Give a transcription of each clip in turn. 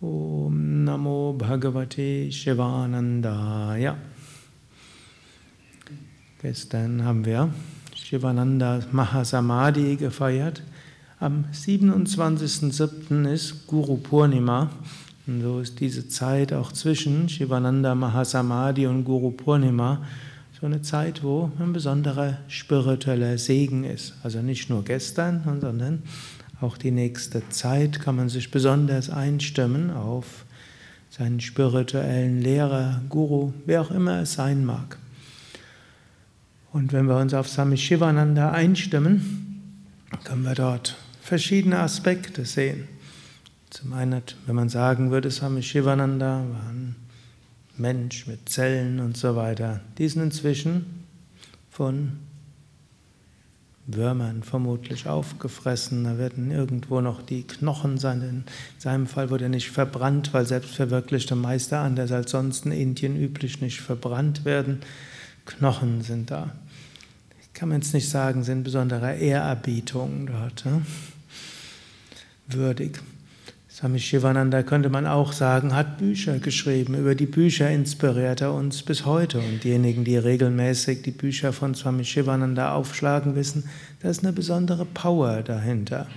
Om Namo Bhagavate Shivanandaya. Gestern haben wir Shivananda Mahasamadhi gefeiert. Am 27.07. ist Guru Purnima. Und so ist diese Zeit auch zwischen Shivananda Mahasamadhi und Guru Purnima so eine Zeit, wo ein besonderer spiritueller Segen ist. Also nicht nur gestern, sondern auch die nächste Zeit kann man sich besonders einstimmen auf seinen spirituellen Lehrer, Guru, wer auch immer es sein mag. Und wenn wir uns auf Sami Shivananda einstimmen, können wir dort verschiedene Aspekte sehen. Zum einen, wenn man sagen würde, Sami Shivananda war ein Mensch mit Zellen und so weiter, die sind inzwischen von Würmern vermutlich aufgefressen. Da werden irgendwo noch die Knochen sein. In seinem Fall wurde er nicht verbrannt, weil selbstverwirklichte Meister anders als sonst in Indien üblich nicht verbrannt werden. Knochen sind da. Kann man jetzt nicht sagen, sind besondere Ehrerbietung dort. Ne? Würdig. Swami Shivananda könnte man auch sagen, hat Bücher geschrieben. Über die Bücher inspiriert er uns bis heute. Und diejenigen, die regelmäßig die Bücher von Swami Shivananda aufschlagen, wissen, da ist eine besondere Power dahinter.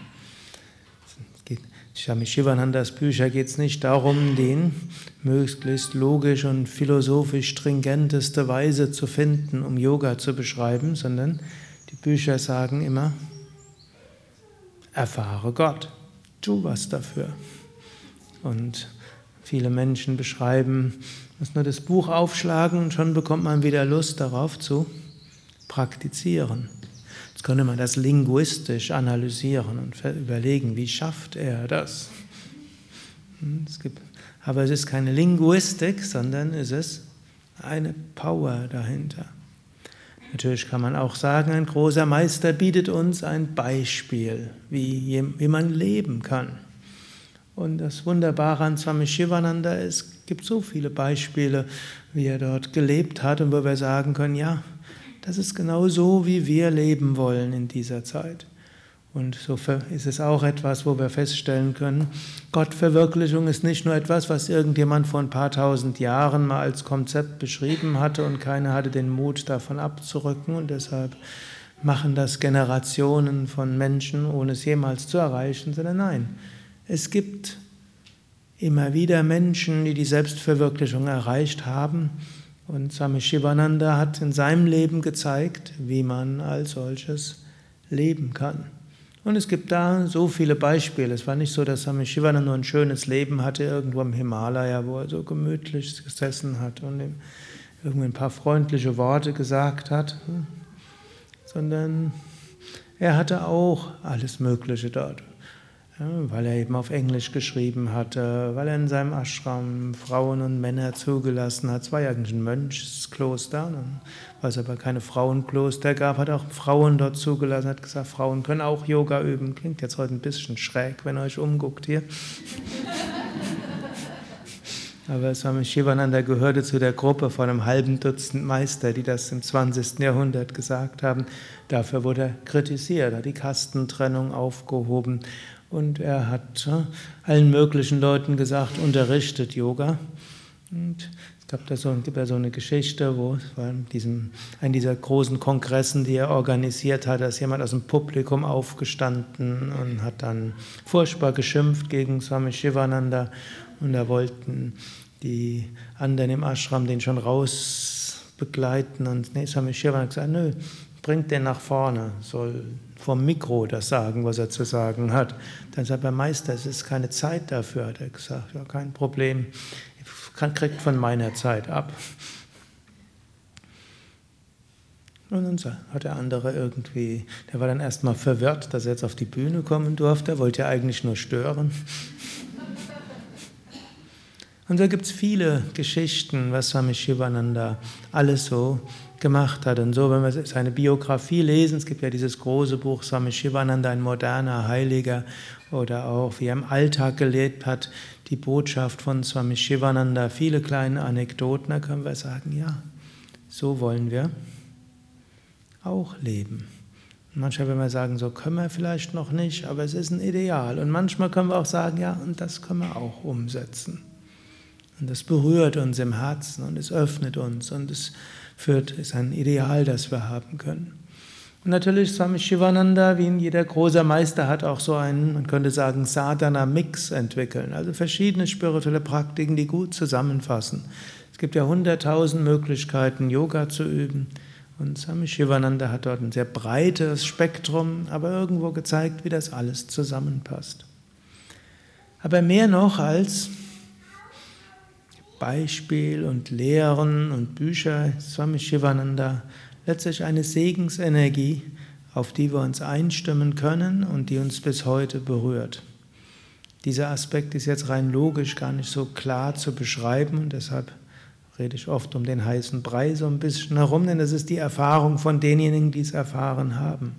Swami Shivanandas Bücher geht es nicht darum, den möglichst logisch und philosophisch stringenteste Weise zu finden, um Yoga zu beschreiben, sondern die Bücher sagen immer, erfahre Gott tu was dafür. Und viele Menschen beschreiben, muss nur das Buch aufschlagen und schon bekommt man wieder Lust darauf zu praktizieren. Jetzt könnte man das linguistisch analysieren und überlegen, wie schafft er das? Hm, es gibt, aber es ist keine Linguistik, sondern es ist eine Power dahinter. Natürlich kann man auch sagen, ein großer Meister bietet uns ein Beispiel, wie, wie man leben kann. Und das Wunderbare an Swami Shivananda ist, es gibt so viele Beispiele, wie er dort gelebt hat und wo wir sagen können, ja, das ist genau so, wie wir leben wollen in dieser Zeit. Und so ist es auch etwas, wo wir feststellen können, Gottverwirklichung ist nicht nur etwas, was irgendjemand vor ein paar tausend Jahren mal als Konzept beschrieben hatte und keiner hatte den Mut davon abzurücken und deshalb machen das Generationen von Menschen, ohne es jemals zu erreichen, sondern nein, es gibt immer wieder Menschen, die die Selbstverwirklichung erreicht haben und Swami Shivananda hat in seinem Leben gezeigt, wie man als solches leben kann. Und es gibt da so viele Beispiele. Es war nicht so, dass Swami Shivananda nur ein schönes Leben hatte, irgendwo im Himalaya, wo er so gemütlich gesessen hat und ihm irgendwie ein paar freundliche Worte gesagt hat, sondern er hatte auch alles Mögliche dort weil er eben auf Englisch geschrieben hatte, weil er in seinem Ashram Frauen und Männer zugelassen hat. Es war ja eigentlich ein Mönchskloster, weil es aber keine Frauenkloster gab, hat auch Frauen dort zugelassen, hat gesagt, Frauen können auch Yoga üben. Klingt jetzt heute ein bisschen schräg, wenn ihr euch umguckt hier. Aber Swami Shivananda gehörte zu der Gruppe von einem halben Dutzend Meister, die das im 20. Jahrhundert gesagt haben. Dafür wurde er kritisiert, hat die Kastentrennung aufgehoben und er hat allen möglichen Leuten gesagt, unterrichtet Yoga. Und es da so, gibt da so eine Geschichte, wo es in diesem, einem dieser großen Kongressen, die er organisiert hat, ist jemand aus dem Publikum aufgestanden und hat dann furchtbar geschimpft gegen Swami Shivananda und da wollten die anderen im Ashram den schon raus begleiten und nee, Swami Shivananda hat gesagt, nö, bringt den nach vorne, soll vom Mikro das sagen, was er zu sagen hat. Dann sagt er, Meister, es ist keine Zeit dafür, hat er gesagt. Ja, kein Problem, kriegt von meiner Zeit ab. Und dann hat der andere irgendwie, der war dann erstmal verwirrt, dass er jetzt auf die Bühne kommen durfte, er wollte ja eigentlich nur stören. Und da gibt es viele Geschichten, was Swami Shivananda alles so gemacht hat. Und so, wenn wir seine Biografie lesen, es gibt ja dieses große Buch Swami Shivananda, ein moderner Heiliger, oder auch wie er im Alltag gelebt hat, die Botschaft von Swami Shivananda, viele kleine Anekdoten, da können wir sagen, ja, so wollen wir auch leben. Manchmal werden wir sagen, so können wir vielleicht noch nicht, aber es ist ein Ideal. Und manchmal können wir auch sagen, ja, und das können wir auch umsetzen. Und das berührt uns im Herzen und es öffnet uns und es führt, ist ein Ideal, das wir haben können. Und natürlich Swami Shivananda, wie jeder große Meister, hat auch so einen, man könnte sagen, Sadhana-Mix entwickeln. Also verschiedene spirituelle Praktiken, die gut zusammenfassen. Es gibt ja hunderttausend Möglichkeiten, Yoga zu üben. Und Swami Shivananda hat dort ein sehr breites Spektrum, aber irgendwo gezeigt, wie das alles zusammenpasst. Aber mehr noch als Beispiel und Lehren und Bücher, Swami Shivananda, letztlich eine Segensenergie, auf die wir uns einstimmen können und die uns bis heute berührt. Dieser Aspekt ist jetzt rein logisch gar nicht so klar zu beschreiben und deshalb rede ich oft um den heißen Brei so ein bisschen herum, denn das ist die Erfahrung von denjenigen, die es erfahren haben.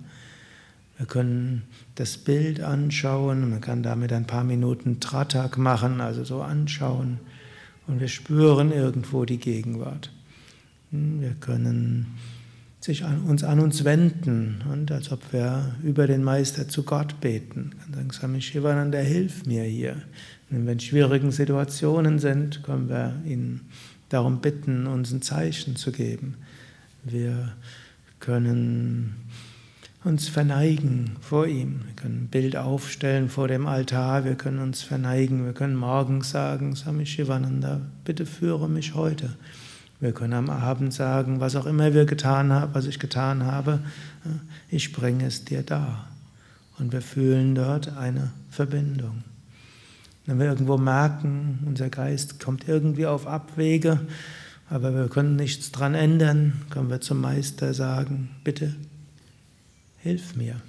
Wir können das Bild anschauen, man kann damit ein paar Minuten Tratak machen, also so anschauen, und wir spüren irgendwo die Gegenwart. Hm, wir können sich an uns an uns wenden und als ob wir über den Meister zu Gott beten. Ich kann sagen, Swami Shivananda, hilf mir hier. Und wenn schwierigen Situationen sind, können wir ihn darum bitten, uns ein Zeichen zu geben. Wir können uns verneigen vor ihm. Wir können ein Bild aufstellen vor dem Altar. Wir können uns verneigen. Wir können morgens sagen, Swami Shivananda, bitte führe mich heute. Wir können am Abend sagen, was auch immer wir getan haben, was ich getan habe, ich bringe es dir dar. Und wir fühlen dort eine Verbindung. Wenn wir irgendwo merken, unser Geist kommt irgendwie auf Abwege, aber wir können nichts dran ändern, können wir zum Meister sagen, bitte, hilf mir.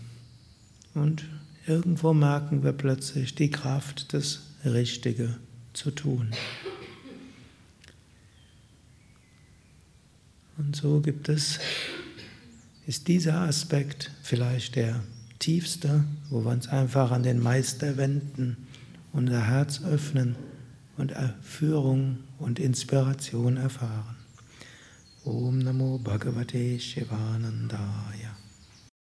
Und irgendwo merken wir plötzlich die Kraft, das Richtige zu tun. Und so gibt es, ist dieser Aspekt vielleicht der tiefste, wo wir uns einfach an den Meister wenden unser Herz öffnen und Führung und Inspiration erfahren. Om Namo Bhagavate Shivanandaya.